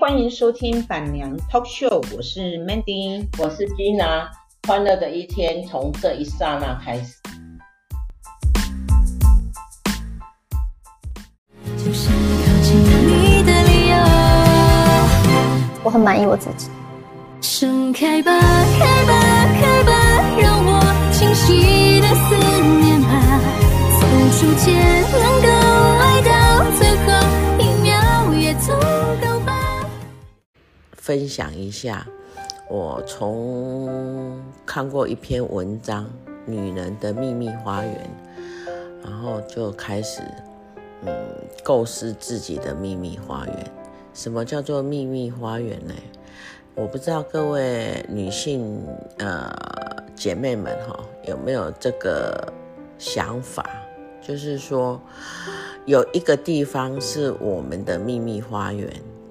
欢迎收听板娘 Talk Show，我是 Mandy，我是 Gina，欢乐的一天从这一刹那开始。就是靠近你的理由，我很满意我自己。盛开吧，开吧，开吧，让我清晰分享一下，我从看过一篇文章《女人的秘密花园》，然后就开始嗯构思自己的秘密花园。什么叫做秘密花园呢？我不知道各位女性呃姐妹们哈有没有这个想法，就是说有一个地方是我们的秘密花园，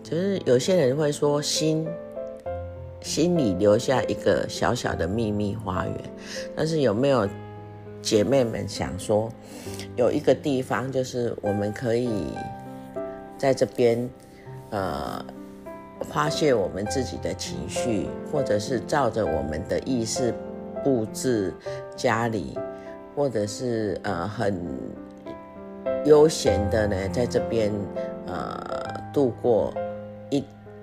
就是有些人会说心心里留下一个小小的秘密花园，但是有没有姐妹们想说有一个地方，就是我们可以在这边呃。发泄我们自己的情绪，或者是照着我们的意识布置家里，或者是呃很悠闲的呢，在这边呃度过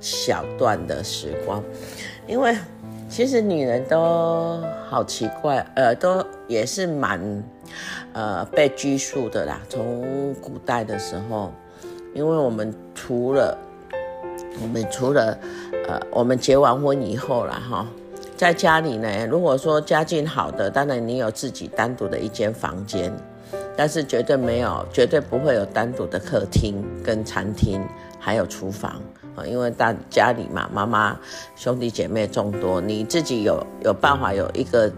小段的时光。因为其实女人都好奇怪，呃，都也是蛮呃被拘束的啦。从古代的时候，因为我们除了我们除了，呃，我们结完婚以后了哈，在家里呢，如果说家境好的，当然你有自己单独的一间房间，但是绝对没有，绝对不会有单独的客厅跟餐厅，还有厨房啊，因为大家里嘛，妈妈兄弟姐妹众多，你自己有有办法有一个。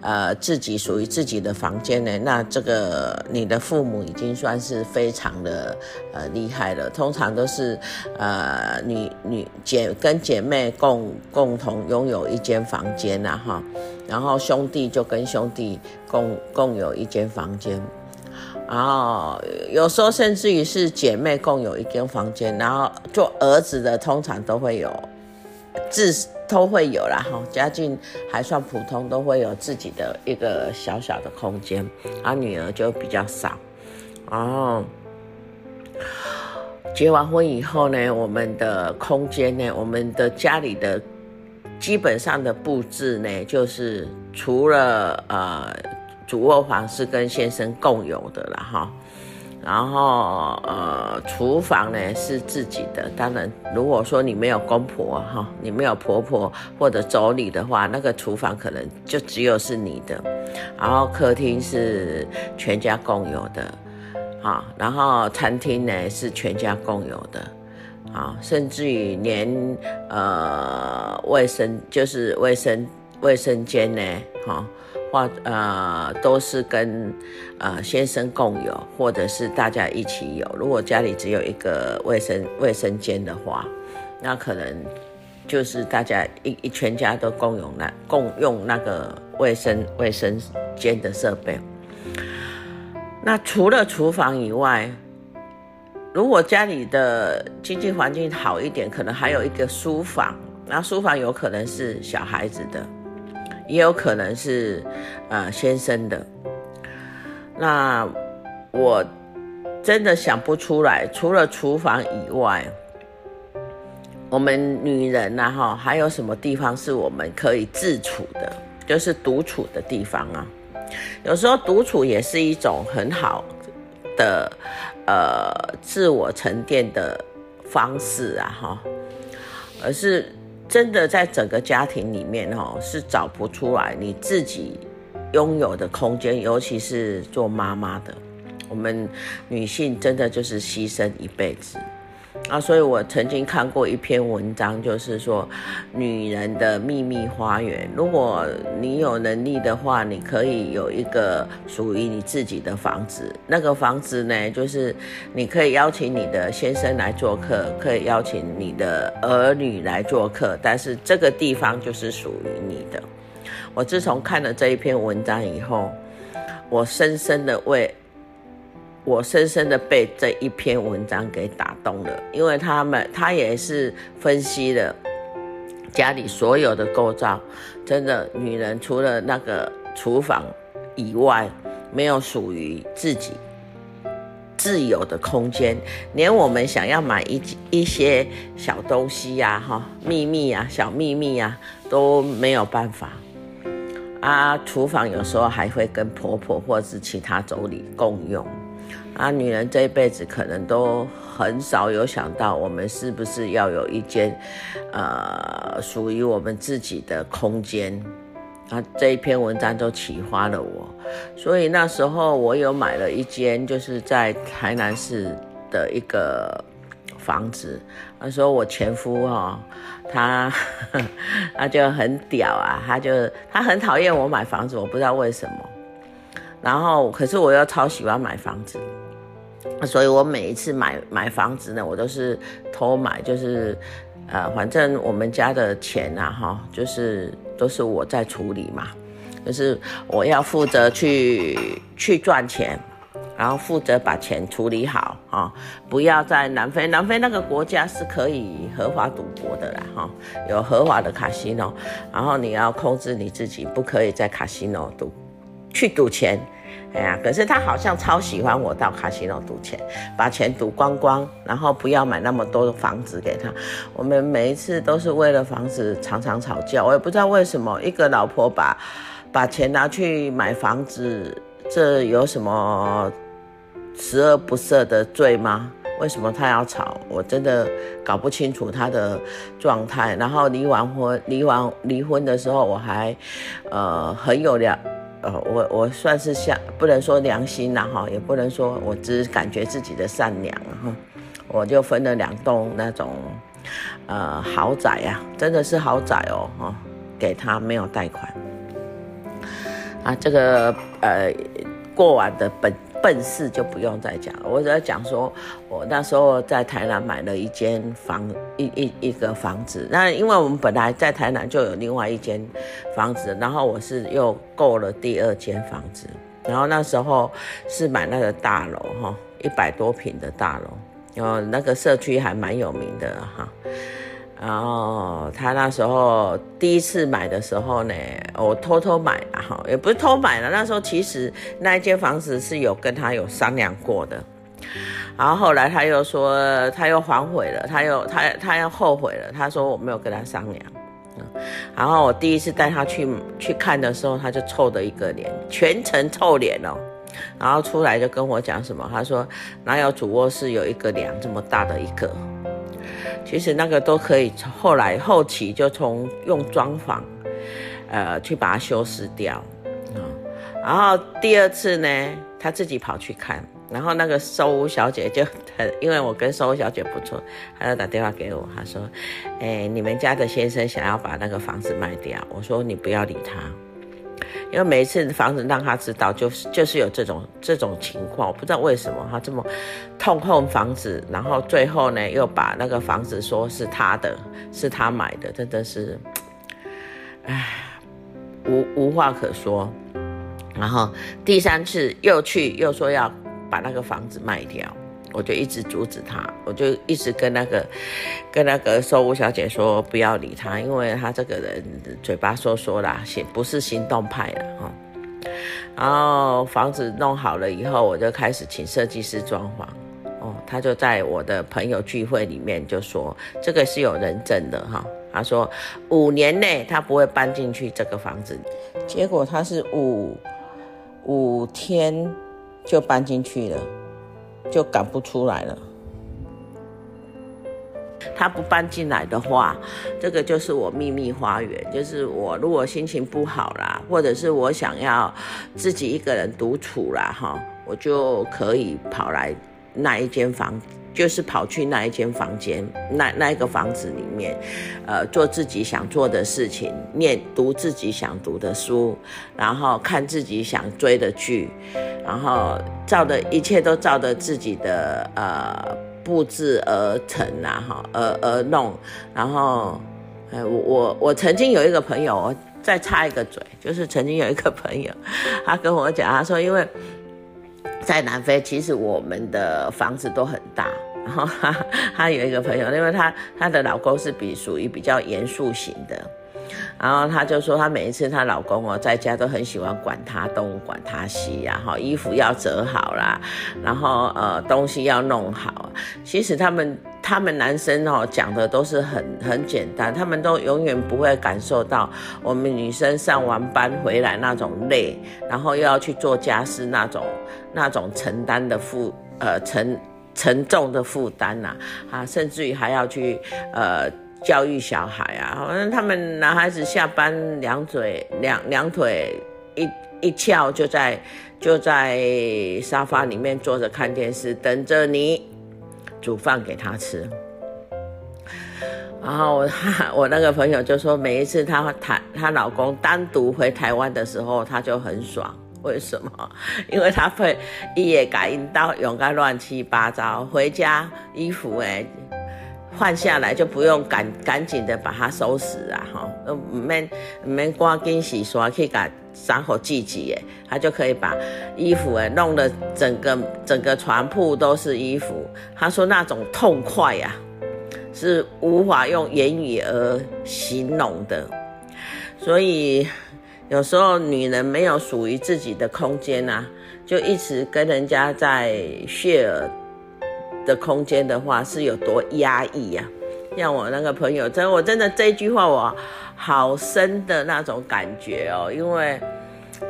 呃，自己属于自己的房间呢，那这个你的父母已经算是非常的呃厉害了。通常都是呃女女姐跟姐妹共共同拥有一间房间呐哈，然后兄弟就跟兄弟共共有一间房间，然后有时候甚至于是姐妹共有一间房间，然后做儿子的通常都会有自。都会有啦，哈，家境还算普通，都会有自己的一个小小的空间，而女儿就比较少。然后结完婚以后呢，我们的空间呢，我们的家里的基本上的布置呢，就是除了呃主卧房是跟先生共有的了，哈。然后，呃，厨房呢是自己的。当然，如果说你没有公婆哈，你没有婆婆或者妯娌的话，那个厨房可能就只有是你的。然后客厅是全家共有的，啊，然后餐厅呢是全家共有的，啊，甚至于连呃卫生就是卫生卫生间呢，哈。或呃都是跟呃先生共有，或者是大家一起有。如果家里只有一个卫生卫生间的话，那可能就是大家一一全家都共用那共用那个卫生卫生间的设备。那除了厨房以外，如果家里的经济环境好一点，可能还有一个书房。那书房有可能是小孩子的。也有可能是，呃，先生的。那我真的想不出来，除了厨房以外，我们女人呐，哈，还有什么地方是我们可以自处的，就是独处的地方啊？有时候独处也是一种很好的，呃，自我沉淀的方式啊，哈，而是。真的在整个家庭里面哦，是找不出来你自己拥有的空间，尤其是做妈妈的，我们女性真的就是牺牲一辈子。啊，所以我曾经看过一篇文章，就是说女人的秘密花园。如果你有能力的话，你可以有一个属于你自己的房子。那个房子呢，就是你可以邀请你的先生来做客，可以邀请你的儿女来做客，但是这个地方就是属于你的。我自从看了这一篇文章以后，我深深的为我深深的被这一篇文章给打动了，因为他们他也是分析了家里所有的构造，真的女人除了那个厨房以外，没有属于自己自由的空间，连我们想要买一一些小东西呀、哈，秘密呀、小秘密呀、都没有办法。啊，厨房有时候还会跟婆婆或是其他妯娌共用。啊，女人这一辈子可能都很少有想到，我们是不是要有一间，呃，属于我们自己的空间。啊，这一篇文章都启发了我，所以那时候我有买了一间，就是在台南市的一个房子。那时候我前夫哈、哦，他 他就很屌啊，他就他很讨厌我买房子，我不知道为什么。然后，可是我又超喜欢买房子。所以我每一次买买房子呢，我都是偷买，就是，呃，反正我们家的钱呐，哈，就是都是我在处理嘛，就是我要负责去去赚钱，然后负责把钱处理好啊，不要在南非，南非那个国家是可以合法赌博的啦，哈，有合法的卡西诺，然后你要控制你自己，不可以在卡西诺赌，去赌钱。哎呀，可是他好像超喜欢我到卡西诺赌钱，把钱赌光光，然后不要买那么多的房子给他。我们每一次都是为了房子常常吵架，我也不知道为什么一个老婆把把钱拿去买房子，这有什么十恶不赦的罪吗？为什么他要吵？我真的搞不清楚他的状态。然后离完婚，离完离婚的时候，我还呃很有良。我我算是下不能说良心了哈，也不能说我只感觉自己的善良哈，我就分了两栋那种呃豪宅呀、啊，真的是豪宅哦哈，给他没有贷款啊，这个呃过往的本。笨事就不用再讲了，我只要讲说，我那时候在台南买了一间房，一一一个房子。那因为我们本来在台南就有另外一间房子，然后我是又购了第二间房子。然后那时候是买那个大楼哈，一百多平的大楼，然后那个社区还蛮有名的哈。然后他那时候第一次买的时候呢，我偷偷买了哈，也不是偷买了。那时候其实那一间房子是有跟他有商量过的，然后后来他又说他又反悔了，他又他他又后悔了，他说我没有跟他商量。然后我第一次带他去去看的时候，他就臭的一个脸，全程臭脸哦。然后出来就跟我讲什么，他说哪有主卧室有一个梁这么大的一个。其实那个都可以，后来后期就从用装潢，呃，去把它修饰掉，啊、嗯，然后第二次呢，他自己跑去看，然后那个收屋小姐就很，因为我跟收屋小姐不错，她就打电话给我，她说，哎，你们家的先生想要把那个房子卖掉，我说你不要理他。因为每一次房子让他知道，就是就是有这种这种情况，我不知道为什么他这么痛恨房子，然后最后呢又把那个房子说是他的，是他买的，真的是，唉，无无话可说。然后第三次又去又说要把那个房子卖掉。我就一直阻止他，我就一直跟那个跟那个售屋小姐说不要理他，因为他这个人嘴巴说说啦，行不是行动派的哈。然后房子弄好了以后，我就开始请设计师装潢。哦，他就在我的朋友聚会里面就说这个是有人证的哈。他说五年内他不会搬进去这个房子，结果他是五五天就搬进去了。就赶不出来了。他不搬进来的话，这个就是我秘密花园。就是我如果心情不好啦，或者是我想要自己一个人独处啦，哈，我就可以跑来那一间房，就是跑去那一间房间，那那一个房子里面，呃，做自己想做的事情，念读自己想读的书，然后看自己想追的剧。然后照的一切都照着自己的呃布置而成啊，哈，而而弄。然后，哎，我我我曾经有一个朋友，我再插一个嘴，就是曾经有一个朋友，他跟我讲，他说因为在南非，其实我们的房子都很大。然后她有一个朋友，因为她她的老公是比属于比较严肃型的。然后她就说，她每一次她老公哦在家都很喜欢管她东管她西呀，哈，衣服要折好啦，然后呃东西要弄好。其实他们他们男生哦讲的都是很很简单，他们都永远不会感受到我们女生上完班回来那种累，然后又要去做家事那种那种承担的负呃承沉重的负担呐啊，甚至于还要去呃。教育小孩啊，反正他们男孩子下班两嘴两两腿一一翘，就在就在沙发里面坐着看电视，等着你煮饭给他吃。然后我 我那个朋友就说，每一次她她她老公单独回台湾的时候，她就很爽。为什么？因为他会一夜感应到用个乱七八糟，回家衣服哎。换下来就不用赶赶紧的把它收拾啊，哈，唔免唔免赶紧洗刷，可以把伤口挤挤，诶，他就可以把衣服诶弄得整个整个床铺都是衣服。他说那种痛快呀，是无法用言语而形容的。所以有时候女人没有属于自己的空间啊，就一直跟人家在 share。的空间的话是有多压抑呀？像我那个朋友，真我真的这句话我好深的那种感觉哦，因为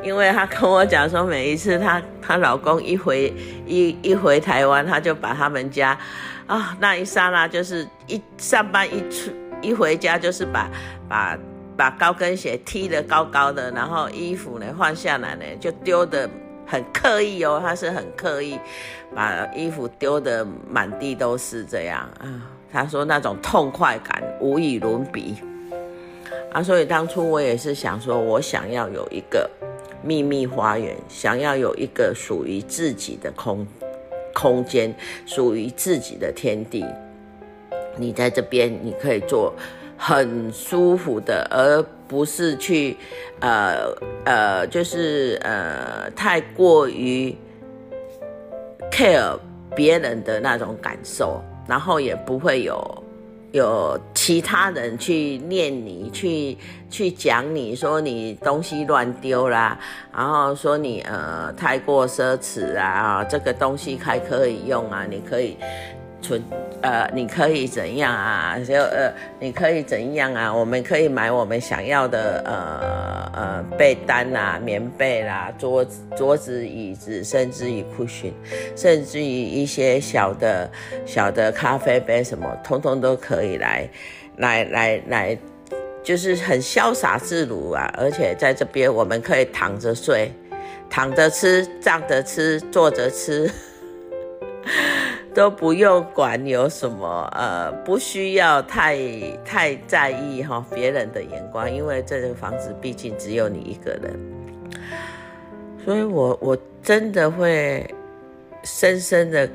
因为她跟我讲说，每一次她她老公一回一一回台湾，她就把他们家啊、那一刹那就是一上班一出一回家就是把把把高跟鞋踢得高高的，然后衣服呢换下来呢就丢的。很刻意哦，他是很刻意把衣服丢得满地都是这样啊。他说那种痛快感无与伦比啊。所以当初我也是想说，我想要有一个秘密花园，想要有一个属于自己的空空间，属于自己的天地。你在这边，你可以做很舒服的，而。不是去，呃呃，就是呃，太过于 care 别人的那种感受，然后也不会有有其他人去念你，去去讲你说你东西乱丢啦，然后说你呃太过奢侈啊，这个东西还可以用啊，你可以。存呃，你可以怎样啊？就呃，你可以怎样啊？我们可以买我们想要的呃呃被单啊、棉被啦、桌子、桌子、椅子，甚至于 cushion，甚至于一些小的小的咖啡杯什么，通通都可以来来来来，就是很潇洒自如啊！而且在这边我们可以躺着睡、躺着吃、站着吃、坐着吃。都不用管有什么，呃，不需要太太在意哈别人的眼光，因为这个房子毕竟只有你一个人，所以我我真的会深深的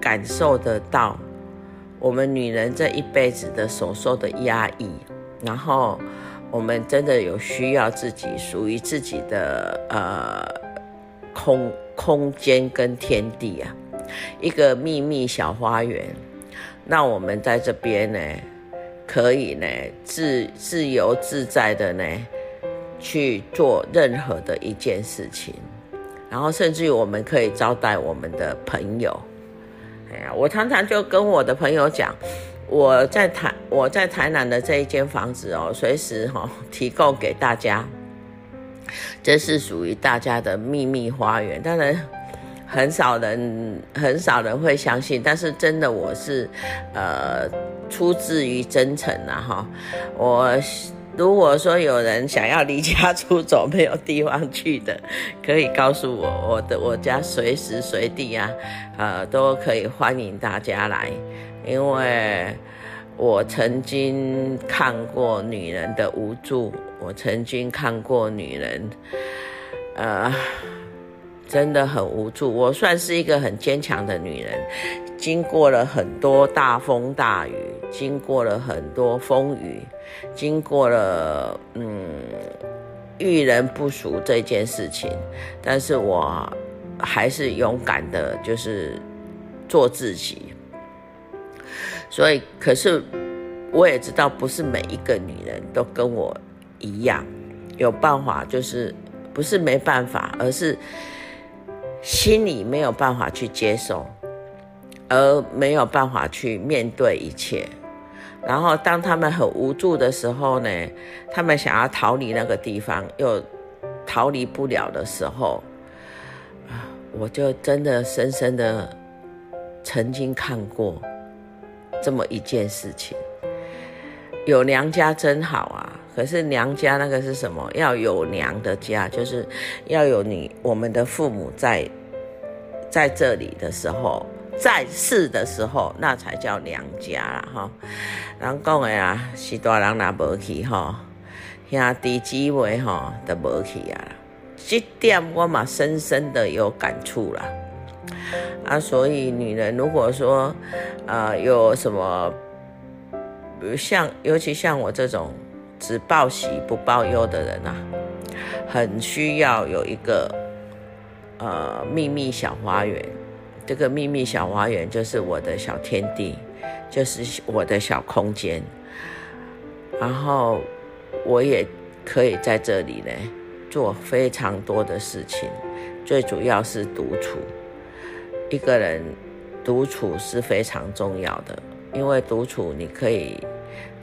感受得到我们女人这一辈子的所受的压抑，然后我们真的有需要自己属于自己的呃空空间跟天地啊。一个秘密小花园，那我们在这边呢，可以呢自自由自在的呢去做任何的一件事情，然后甚至于我们可以招待我们的朋友。哎呀，我常常就跟我的朋友讲，我在台我在台南的这一间房子哦，随时哈提供给大家，这是属于大家的秘密花园。当然。很少人很少人会相信，但是真的我是，呃，出自于真诚呐哈。我如果说有人想要离家出走，没有地方去的，可以告诉我，我的我家随时随地啊，呃，都可以欢迎大家来，因为我曾经看过女人的无助，我曾经看过女人，呃。真的很无助。我算是一个很坚强的女人，经过了很多大风大雨，经过了很多风雨，经过了嗯遇人不淑这件事情，但是我还是勇敢的，就是做自己。所以，可是我也知道，不是每一个女人都跟我一样有办法，就是不是没办法，而是心里没有办法去接受，而没有办法去面对一切。然后，当他们很无助的时候呢，他们想要逃离那个地方，又逃离不了的时候，啊，我就真的深深的曾经看过这么一件事情。有娘家真好啊，可是娘家那个是什么？要有娘的家，就是要有你我们的父母在在这里的时候。在世的时候，那才叫娘家啦，哈。人讲的啊，是大人若无去，哈，兄弟姊妹哈都无去啊。这点我嘛深深的有感触啦。啊，所以女人如果说，呃，有什么，比如像，尤其像我这种只报喜不报忧的人啊，很需要有一个，呃，秘密小花园。这个秘密小花园就是我的小天地，就是我的小空间，然后我也可以在这里呢做非常多的事情，最主要是独处。一个人独处是非常重要的，因为独处你可以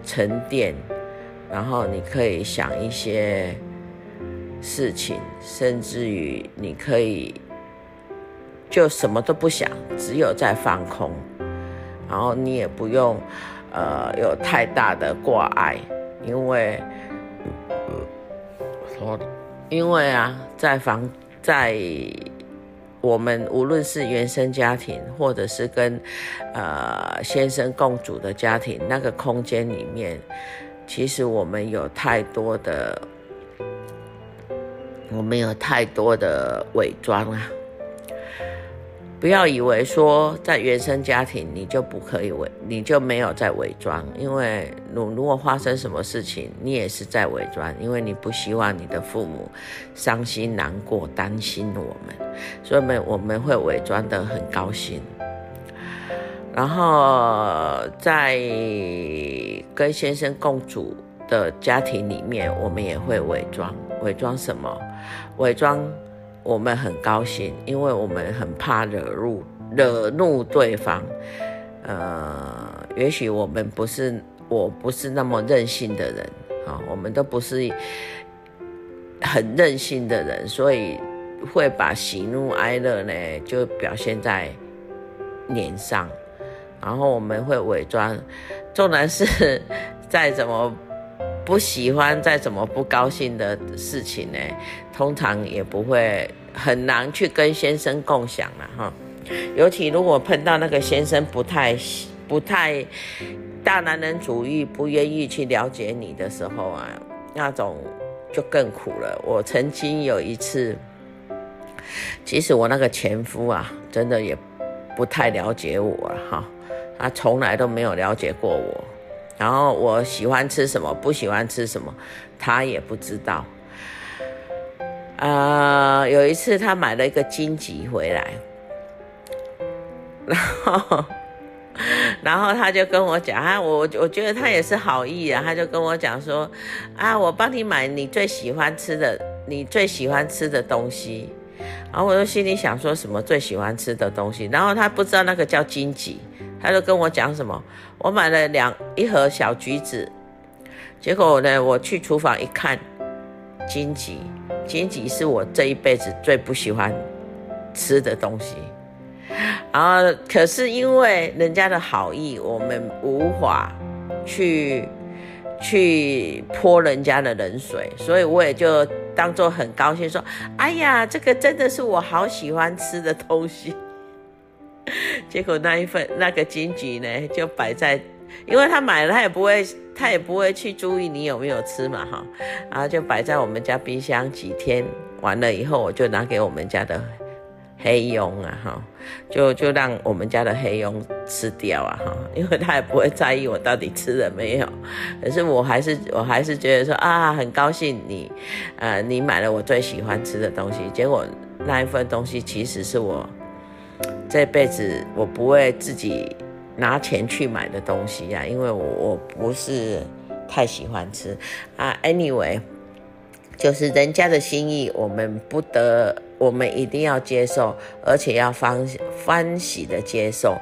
沉淀，然后你可以想一些事情，甚至于你可以。就什么都不想，只有在放空，然后你也不用，呃，有太大的挂碍，因为，因为啊，在房在我们无论是原生家庭，或者是跟呃先生共主的家庭，那个空间里面，其实我们有太多的，我们有太多的伪装啊。不要以为说在原生家庭你就不可以伪，你就没有在伪装，因为如如果发生什么事情，你也是在伪装，因为你不希望你的父母伤心难过，担心我们，所以我们我们会伪装的很高兴。然后在跟先生共处的家庭里面，我们也会伪装，伪装什么？伪装。我们很高兴，因为我们很怕惹怒惹怒对方。呃，也许我们不是，我不是那么任性的人啊，我们都不是很任性的人，所以会把喜怒哀乐呢就表现在脸上，然后我们会伪装，纵然是 再怎么。不喜欢再怎么不高兴的事情呢，通常也不会很难去跟先生共享了哈。尤其如果碰到那个先生不太不太大男人主义，不愿意去了解你的时候啊，那种就更苦了。我曾经有一次，其实我那个前夫啊，真的也不太了解我了哈，他从来都没有了解过我。然后我喜欢吃什么，不喜欢吃什么，他也不知道。呃，有一次他买了一个荆棘回来，然后，然后他就跟我讲啊，我我觉得他也是好意啊，他就跟我讲说，啊，我帮你买你最喜欢吃的，你最喜欢吃的东西。然后我就心里想说什么最喜欢吃的东西，然后他不知道那个叫荆棘。他就跟我讲什么，我买了两一盒小橘子，结果呢，我去厨房一看，荆棘，荆棘是我这一辈子最不喜欢吃的东西，然后可是因为人家的好意，我们无法去去泼人家的冷水，所以我也就当作很高兴说，哎呀，这个真的是我好喜欢吃的东西。结果那一份那个金桔呢，就摆在，因为他买了，他也不会，他也不会去注意你有没有吃嘛，哈，然后就摆在我们家冰箱几天，完了以后我就拿给我们家的黑佣啊，哈，就就让我们家的黑佣吃掉啊，哈，因为他也不会在意我到底吃了没有，可是我还是我还是觉得说啊，很高兴你，呃，你买了我最喜欢吃的东西，结果。那一份东西，其实是我这辈子我不会自己拿钱去买的东西呀、啊，因为我我不是太喜欢吃啊。Anyway，就是人家的心意，我们不得，我们一定要接受，而且要欢欢喜的接受，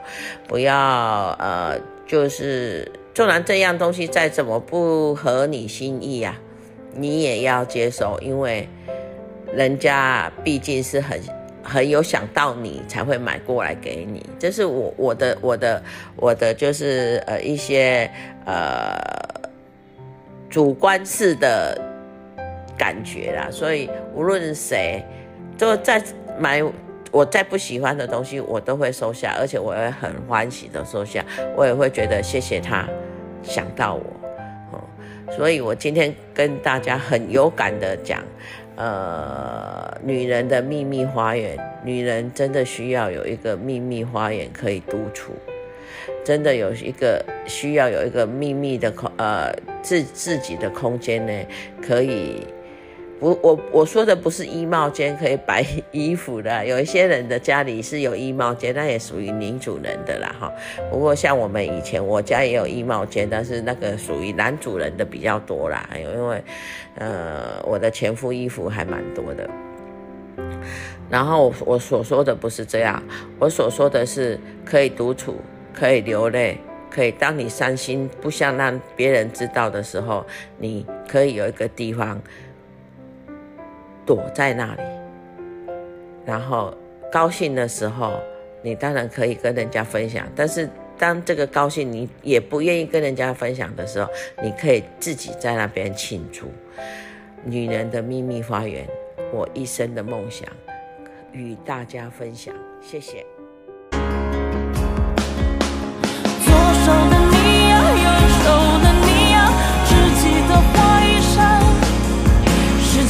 不要呃，就是纵然这样东西再怎么不合你心意啊，你也要接受，因为。人家毕竟是很很有想到你才会买过来给你，这是我我的我的我的就是呃一些呃主观式的感觉啦，所以无论谁就再买我再不喜欢的东西，我都会收下，而且我会很欢喜的收下，我也会觉得谢谢他想到我，哦，所以我今天跟大家很有感的讲。呃，女人的秘密花园，女人真的需要有一个秘密花园可以独处，真的有一个需要有一个秘密的空，呃，自自己的空间呢，可以。不，我我说的不是衣帽间可以摆 衣服的，有一些人的家里是有衣帽间，那也属于女主人的啦哈。不过像我们以前，我家也有衣帽间，但是那个属于男主人的比较多啦。因为，呃，我的前夫衣服还蛮多的。然后我所说的不是这样，我所说的是可以独处，可以流泪，可以当你伤心不想让别人知道的时候，你可以有一个地方。躲在那里，然后高兴的时候，你当然可以跟人家分享。但是当这个高兴你也不愿意跟人家分享的时候，你可以自己在那边庆祝。女人的秘密花园，我一生的梦想，与大家分享。谢谢。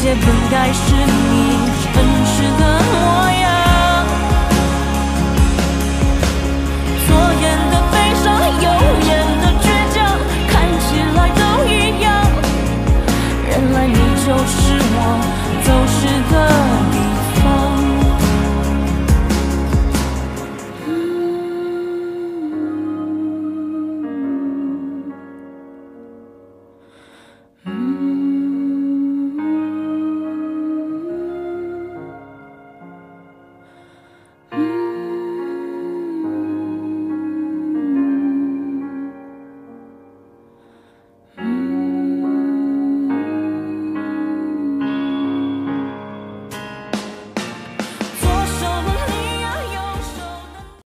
本该是你真实的模样。